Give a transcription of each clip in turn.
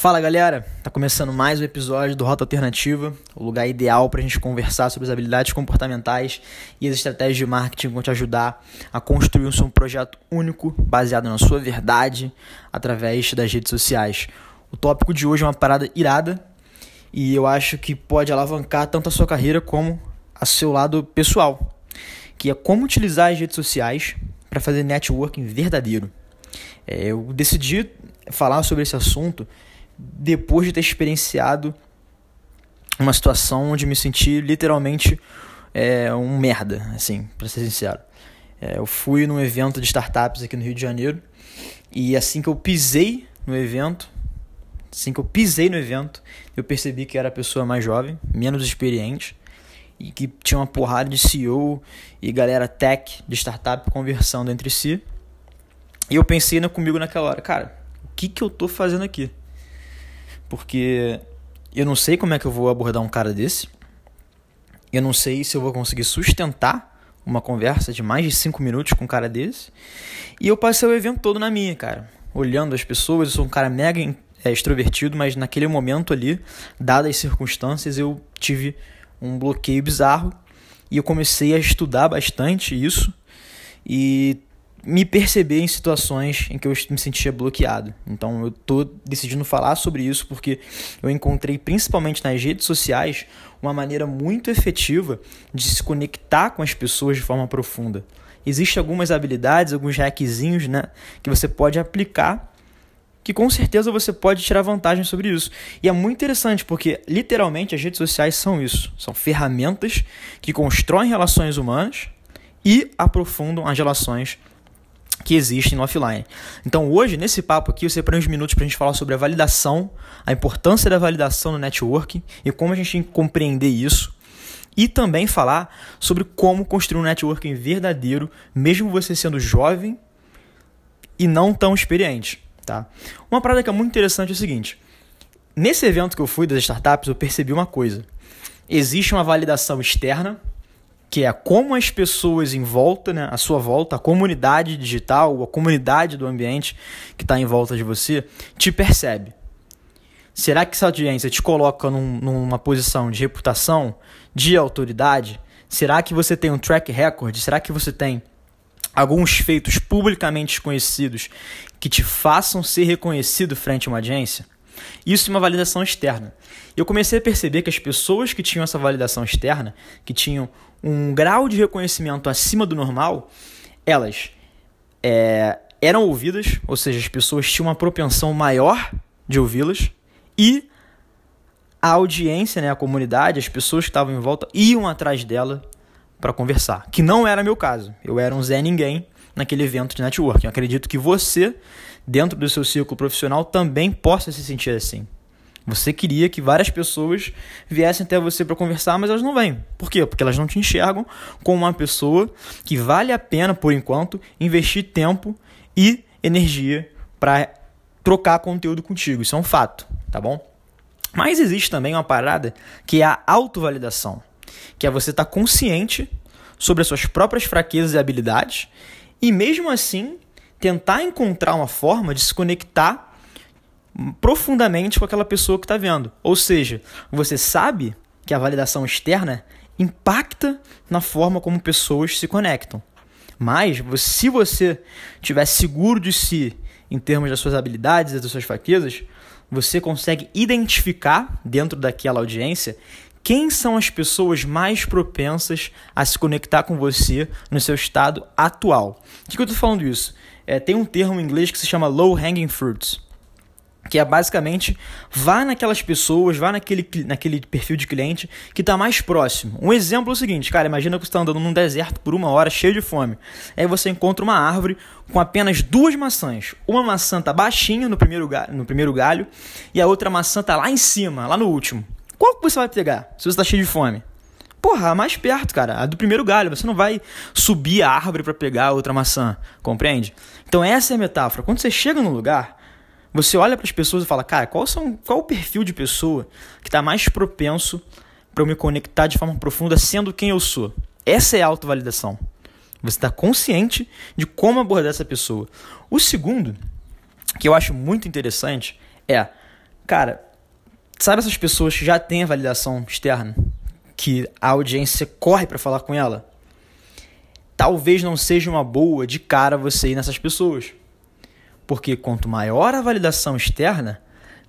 Fala galera, tá começando mais um episódio do Rota Alternativa, o lugar ideal para a gente conversar sobre as habilidades comportamentais e as estratégias de marketing que vão te ajudar a construir um seu projeto único, baseado na sua verdade, através das redes sociais. O tópico de hoje é uma parada irada e eu acho que pode alavancar tanto a sua carreira como a seu lado pessoal, que é como utilizar as redes sociais para fazer networking verdadeiro. É, eu decidi falar sobre esse assunto depois de ter experienciado uma situação onde me senti literalmente é, um merda, assim, para ser sincero. É, eu fui num evento de startups aqui no Rio de Janeiro e assim que eu pisei no evento, assim que eu pisei no evento, eu percebi que era a pessoa mais jovem, menos experiente e que tinha uma porrada de CEO e galera tech de startup conversando entre si. E eu pensei comigo naquela hora, cara, o que, que eu tô fazendo aqui? Porque eu não sei como é que eu vou abordar um cara desse. Eu não sei se eu vou conseguir sustentar uma conversa de mais de 5 minutos com um cara desse. E eu passei o evento todo na minha, cara. Olhando as pessoas, eu sou um cara mega é, extrovertido, mas naquele momento ali, dadas as circunstâncias, eu tive um bloqueio bizarro. E eu comecei a estudar bastante isso. E me perceber em situações em que eu me sentia bloqueado. Então eu estou decidindo falar sobre isso porque eu encontrei principalmente nas redes sociais uma maneira muito efetiva de se conectar com as pessoas de forma profunda. Existem algumas habilidades, alguns hackzinhos, né, que você pode aplicar que com certeza você pode tirar vantagem sobre isso. E é muito interessante porque literalmente as redes sociais são isso, são ferramentas que constroem relações humanas e aprofundam as relações que existem no offline. Então hoje, nesse papo aqui, eu separei uns minutos para a gente falar sobre a validação, a importância da validação no networking e como a gente tem que compreender isso. E também falar sobre como construir um networking verdadeiro, mesmo você sendo jovem e não tão experiente. Tá? Uma parada que é muito interessante é o seguinte: nesse evento que eu fui das startups, eu percebi uma coisa. Existe uma validação externa que é como as pessoas em volta, né, a sua volta, a comunidade digital, a comunidade do ambiente que está em volta de você, te percebe. Será que essa audiência te coloca num, numa posição de reputação, de autoridade? Será que você tem um track record? Será que você tem alguns feitos publicamente conhecidos que te façam ser reconhecido frente a uma audiência? Isso é uma validação externa. Eu comecei a perceber que as pessoas que tinham essa validação externa, que tinham um grau de reconhecimento acima do normal, elas é, eram ouvidas, ou seja, as pessoas tinham uma propensão maior de ouvi-las, e a audiência, né, a comunidade, as pessoas que estavam em volta iam atrás dela para conversar. Que não era meu caso. Eu era um Zé Ninguém naquele evento de networking. Eu acredito que você, dentro do seu círculo profissional, também possa se sentir assim. Você queria que várias pessoas viessem até você para conversar, mas elas não vêm. Por quê? Porque elas não te enxergam como uma pessoa que vale a pena, por enquanto, investir tempo e energia para trocar conteúdo contigo. Isso é um fato, tá bom? Mas existe também uma parada que é a autovalidação, que é você estar tá consciente sobre as suas próprias fraquezas e habilidades e mesmo assim tentar encontrar uma forma de se conectar profundamente com aquela pessoa que está vendo. Ou seja, você sabe que a validação externa impacta na forma como pessoas se conectam. Mas se você estiver seguro de si em termos das suas habilidades e das suas fraquezas, você consegue identificar dentro daquela audiência quem são as pessoas mais propensas a se conectar com você no seu estado atual. Por que eu estou falando isso? É, tem um termo em inglês que se chama low hanging fruits que é basicamente vá naquelas pessoas, vá naquele, naquele perfil de cliente que está mais próximo. Um exemplo é o seguinte, cara, imagina que você está andando num deserto por uma hora cheio de fome. Aí você encontra uma árvore com apenas duas maçãs. Uma maçã tá baixinha no primeiro, galho, no primeiro galho e a outra maçã tá lá em cima, lá no último. Qual que você vai pegar se você está cheio de fome? Porra, mais perto, cara, a do primeiro galho. Você não vai subir a árvore para pegar a outra maçã, compreende? Então essa é a metáfora. Quando você chega num lugar, você olha para as pessoas e fala, cara, qual, são, qual o perfil de pessoa que está mais propenso para eu me conectar de forma profunda sendo quem eu sou? Essa é a autovalidação. Você está consciente de como abordar essa pessoa. O segundo, que eu acho muito interessante, é, Cara, sabe essas pessoas que já têm a validação externa? Que a audiência corre para falar com ela? Talvez não seja uma boa de cara você ir nessas pessoas. Porque quanto maior a validação externa,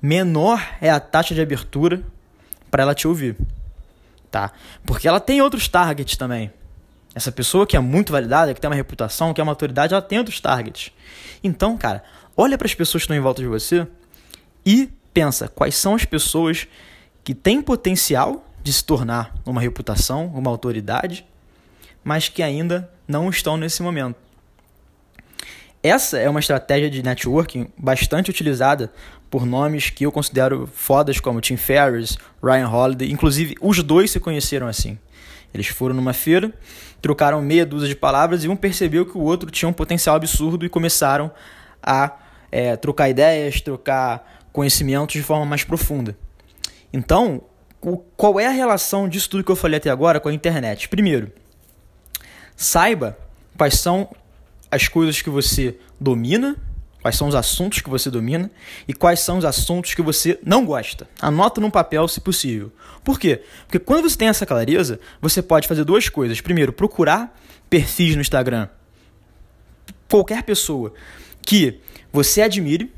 menor é a taxa de abertura para ela te ouvir. Tá? Porque ela tem outros targets também. Essa pessoa que é muito validada, que tem uma reputação, que é uma autoridade, ela tem outros targets. Então, cara, olha para as pessoas que estão em volta de você e pensa quais são as pessoas que têm potencial de se tornar uma reputação, uma autoridade, mas que ainda não estão nesse momento. Essa é uma estratégia de networking bastante utilizada por nomes que eu considero fodas como Tim Ferriss, Ryan Holiday, inclusive os dois se conheceram assim. Eles foram numa feira, trocaram meia dúzia de palavras e um percebeu que o outro tinha um potencial absurdo e começaram a é, trocar ideias, trocar conhecimentos de forma mais profunda. Então, qual é a relação disso tudo que eu falei até agora com a internet? Primeiro, saiba quais são as coisas que você domina, quais são os assuntos que você domina e quais são os assuntos que você não gosta. Anota num papel se possível. Por quê? Porque quando você tem essa clareza, você pode fazer duas coisas. Primeiro, procurar perfis no Instagram. Qualquer pessoa que você admire,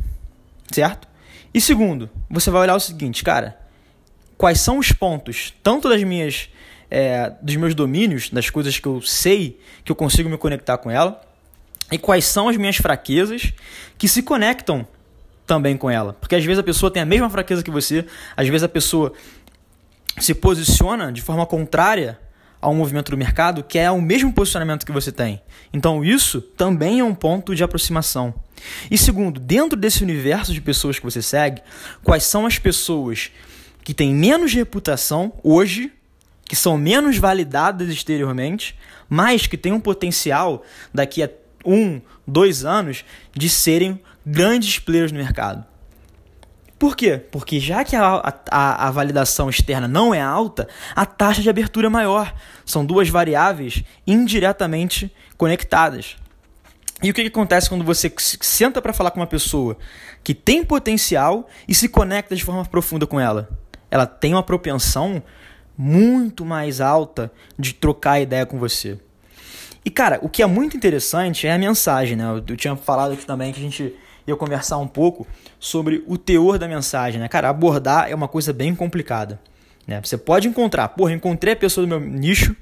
certo? E segundo, você vai olhar o seguinte, cara, quais são os pontos, tanto das minhas, é, dos meus domínios, das coisas que eu sei que eu consigo me conectar com ela, e quais são as minhas fraquezas que se conectam também com ela. Porque às vezes a pessoa tem a mesma fraqueza que você, às vezes a pessoa se posiciona de forma contrária ao movimento do mercado, que é o mesmo posicionamento que você tem. Então, isso também é um ponto de aproximação. E segundo, dentro desse universo de pessoas que você segue, quais são as pessoas que têm menos reputação hoje, que são menos validadas exteriormente, mas que têm um potencial daqui a um, dois anos de serem grandes players no mercado. Por quê? Porque já que a, a, a, validação externa não é alta, a taxa de abertura é maior. São duas variáveis indiretamente conectadas. E o que, que acontece quando você senta para falar com uma pessoa que tem potencial e se conecta de forma profunda com ela? Ela tem uma propensão muito mais alta de trocar ideia com você. E cara, o que é muito interessante é a mensagem, né? Eu, eu tinha falado aqui também que a gente ia conversar um pouco sobre o teor da mensagem, né? Cara, abordar é uma coisa bem complicada, né? Você pode encontrar, porra, encontrei a pessoa do meu nicho,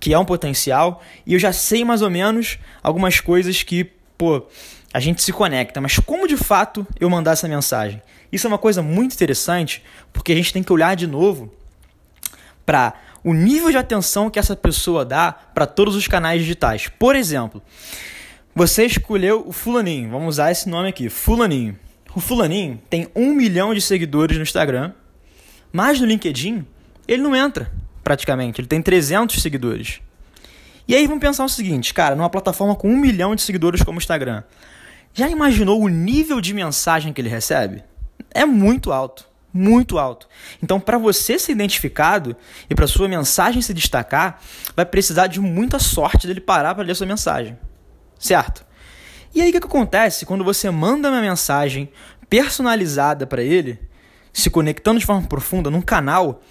que é um potencial, e eu já sei mais ou menos algumas coisas que, pô, a gente se conecta, mas como de fato eu mandar essa mensagem? Isso é uma coisa muito interessante, porque a gente tem que olhar de novo para o nível de atenção que essa pessoa dá para todos os canais digitais. Por exemplo, você escolheu o Fulaninho, vamos usar esse nome aqui, Fulaninho. O Fulaninho tem um milhão de seguidores no Instagram, mas no LinkedIn ele não entra praticamente, ele tem 300 seguidores. E aí vamos pensar o seguinte, cara, numa plataforma com um milhão de seguidores como o Instagram, já imaginou o nível de mensagem que ele recebe? É muito alto, muito alto. Então, para você ser identificado e para sua mensagem se destacar, vai precisar de muita sorte dele parar para ler sua mensagem certo? E aí o que, que acontece quando você manda uma mensagem personalizada para ele, se conectando de forma profunda num canal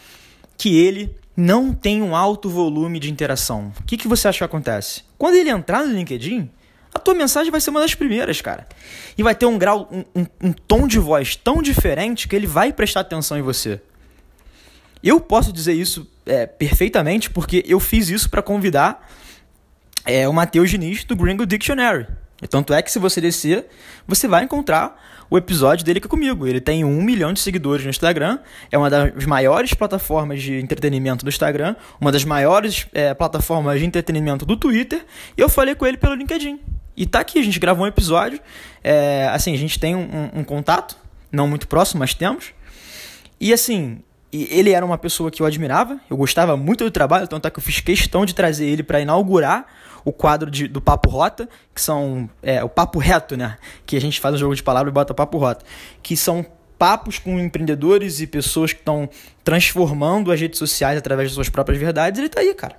que ele não tem um alto volume de interação? O que, que você acha que acontece? Quando ele entrar no LinkedIn, a tua mensagem vai ser uma das primeiras, cara. E vai ter um grau, um, um, um tom de voz tão diferente que ele vai prestar atenção em você. Eu posso dizer isso é, perfeitamente porque eu fiz isso para convidar é o Matheus Diniz do Gringo Dictionary. Tanto é que se você descer, você vai encontrar o episódio dele aqui comigo. Ele tem um milhão de seguidores no Instagram, é uma das maiores plataformas de entretenimento do Instagram, uma das maiores é, plataformas de entretenimento do Twitter, e eu falei com ele pelo LinkedIn. E tá aqui, a gente gravou um episódio, é, assim, a gente tem um, um, um contato, não muito próximo, mas temos. E assim, ele era uma pessoa que eu admirava, eu gostava muito do trabalho, tanto é que eu fiz questão de trazer ele para inaugurar o quadro de, do Papo Rota, que são é, o Papo Reto, né? Que a gente faz um jogo de palavras e bota Papo Rota, que são papos com empreendedores e pessoas que estão transformando as redes sociais através de suas próprias verdades. Ele está aí, cara.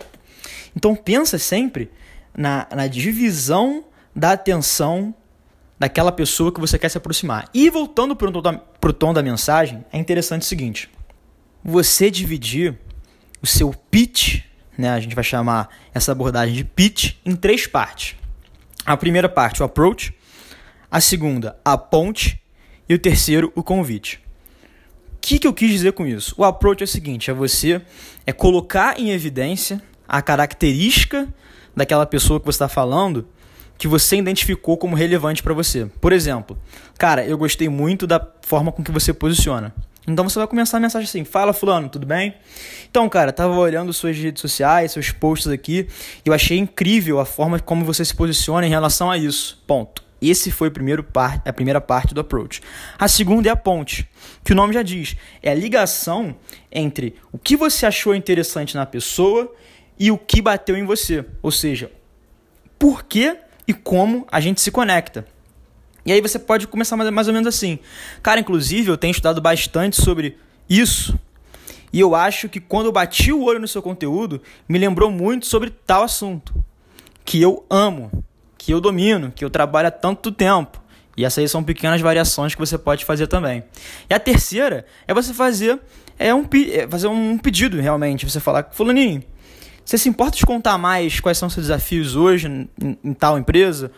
Então pensa sempre na, na divisão da atenção daquela pessoa que você quer se aproximar. E voltando para o tom da mensagem, é interessante o seguinte: você dividir o seu pitch, né, a gente vai chamar essa abordagem de pitch, em três partes. A primeira parte, o approach, a segunda, a ponte e o terceiro, o convite. O que, que eu quis dizer com isso? O approach é o seguinte: é você é colocar em evidência a característica daquela pessoa que você está falando que você identificou como relevante para você. Por exemplo, cara, eu gostei muito da forma com que você posiciona. Então você vai começar a mensagem assim: Fala, Fulano, tudo bem? Então, cara, tava olhando suas redes sociais, seus posts aqui, e eu achei incrível a forma como você se posiciona em relação a isso. Ponto. Esse foi primeiro par, a primeira parte do approach. A segunda é a ponte, que o nome já diz, é a ligação entre o que você achou interessante na pessoa e o que bateu em você. Ou seja, por que e como a gente se conecta. E aí você pode começar mais ou menos assim. Cara, inclusive eu tenho estudado bastante sobre isso. E eu acho que quando eu bati o olho no seu conteúdo, me lembrou muito sobre tal assunto. Que eu amo, que eu domino, que eu trabalho há tanto tempo. E essas aí são pequenas variações que você pode fazer também. E a terceira é você fazer, é um, é fazer um pedido realmente. Você falar, Fulaninho, você se importa de contar mais quais são seus desafios hoje em, em tal empresa?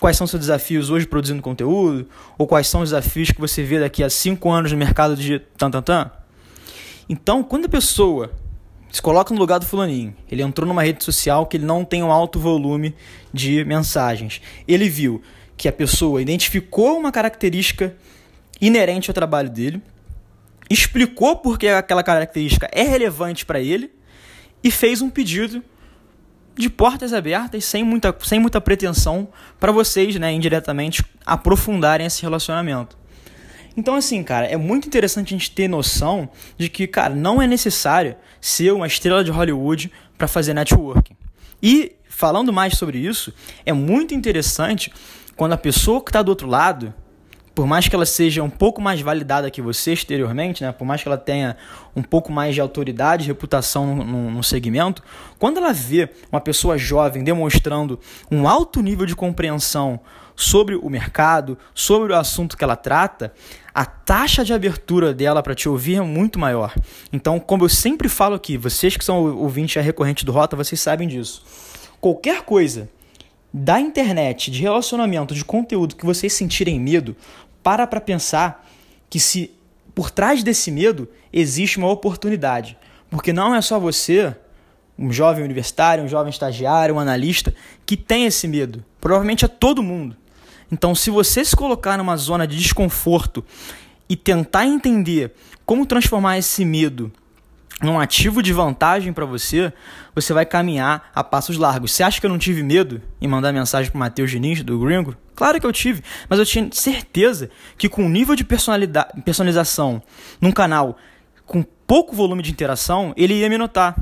Quais são seus desafios hoje produzindo conteúdo? Ou quais são os desafios que você vê daqui a cinco anos no mercado de tan, tan, tan? Então, quando a pessoa se coloca no lugar do fulaninho, ele entrou numa rede social que ele não tem um alto volume de mensagens. Ele viu que a pessoa identificou uma característica inerente ao trabalho dele, explicou por que aquela característica é relevante para ele e fez um pedido de portas abertas, sem muita, sem muita pretensão, para vocês, né, indiretamente, aprofundarem esse relacionamento. Então, assim, cara, é muito interessante a gente ter noção de que, cara, não é necessário ser uma estrela de Hollywood para fazer networking. E, falando mais sobre isso, é muito interessante quando a pessoa que está do outro lado por mais que ela seja um pouco mais validada que você exteriormente, né, por mais que ela tenha um pouco mais de autoridade, reputação no, no, no, segmento, quando ela vê uma pessoa jovem demonstrando um alto nível de compreensão sobre o mercado, sobre o assunto que ela trata, a taxa de abertura dela para te ouvir é muito maior. Então, como eu sempre falo aqui, vocês que são ouvintes recorrente do Rota, vocês sabem disso. Qualquer coisa da internet, de relacionamento, de conteúdo que vocês sentirem medo, para para pensar que se por trás desse medo existe uma oportunidade. Porque não é só você, um jovem universitário, um jovem estagiário, um analista, que tem esse medo. Provavelmente é todo mundo. Então, se você se colocar numa zona de desconforto e tentar entender como transformar esse medo num ativo de vantagem para você, você vai caminhar a passos largos. Você acha que eu não tive medo em mandar mensagem para Matheus Diniz, do Gringo? Claro que eu tive, mas eu tinha certeza que com o nível de personalização num canal com pouco volume de interação, ele ia me notar.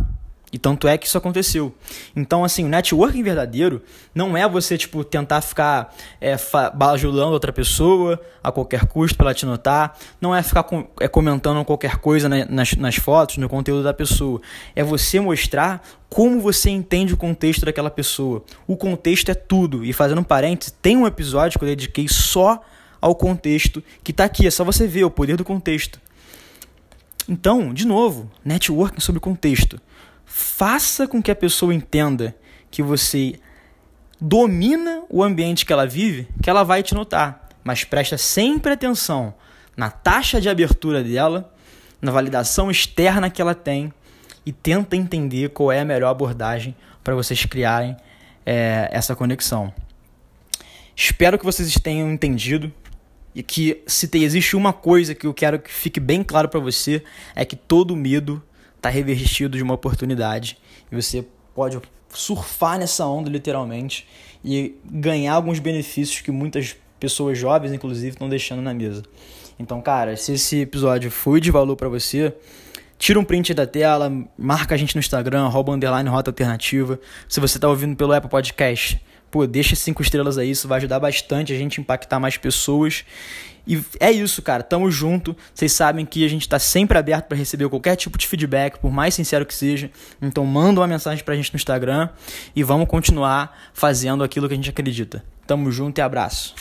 E tanto é que isso aconteceu. Então, assim, o networking verdadeiro não é você, tipo, tentar ficar é, bajulando outra pessoa a qualquer custo para ela te notar. Não é ficar com, é, comentando qualquer coisa nas, nas fotos, no conteúdo da pessoa. É você mostrar como você entende o contexto daquela pessoa. O contexto é tudo. E fazendo um parênteses, tem um episódio que eu dediquei só ao contexto, que está aqui. É só você ver o poder do contexto. Então, de novo, networking sobre contexto. Faça com que a pessoa entenda que você domina o ambiente que ela vive, que ela vai te notar. Mas presta sempre atenção na taxa de abertura dela, na validação externa que ela tem e tenta entender qual é a melhor abordagem para vocês criarem é, essa conexão. Espero que vocês tenham entendido e que se existe uma coisa que eu quero que fique bem claro para você é que todo medo está revestido de uma oportunidade e você pode surfar nessa onda literalmente e ganhar alguns benefícios que muitas pessoas jovens inclusive estão deixando na mesa. Então, cara, se esse episódio foi de valor para você, tira um print da tela, marca a gente no Instagram, arroba underline rota alternativa. Se você está ouvindo pelo Apple Podcast, pô, deixa cinco estrelas aí, isso vai ajudar bastante a gente impactar mais pessoas. E é isso, cara. Tamo junto. Vocês sabem que a gente tá sempre aberto para receber qualquer tipo de feedback, por mais sincero que seja. Então manda uma mensagem pra gente no Instagram e vamos continuar fazendo aquilo que a gente acredita. Tamo junto e abraço.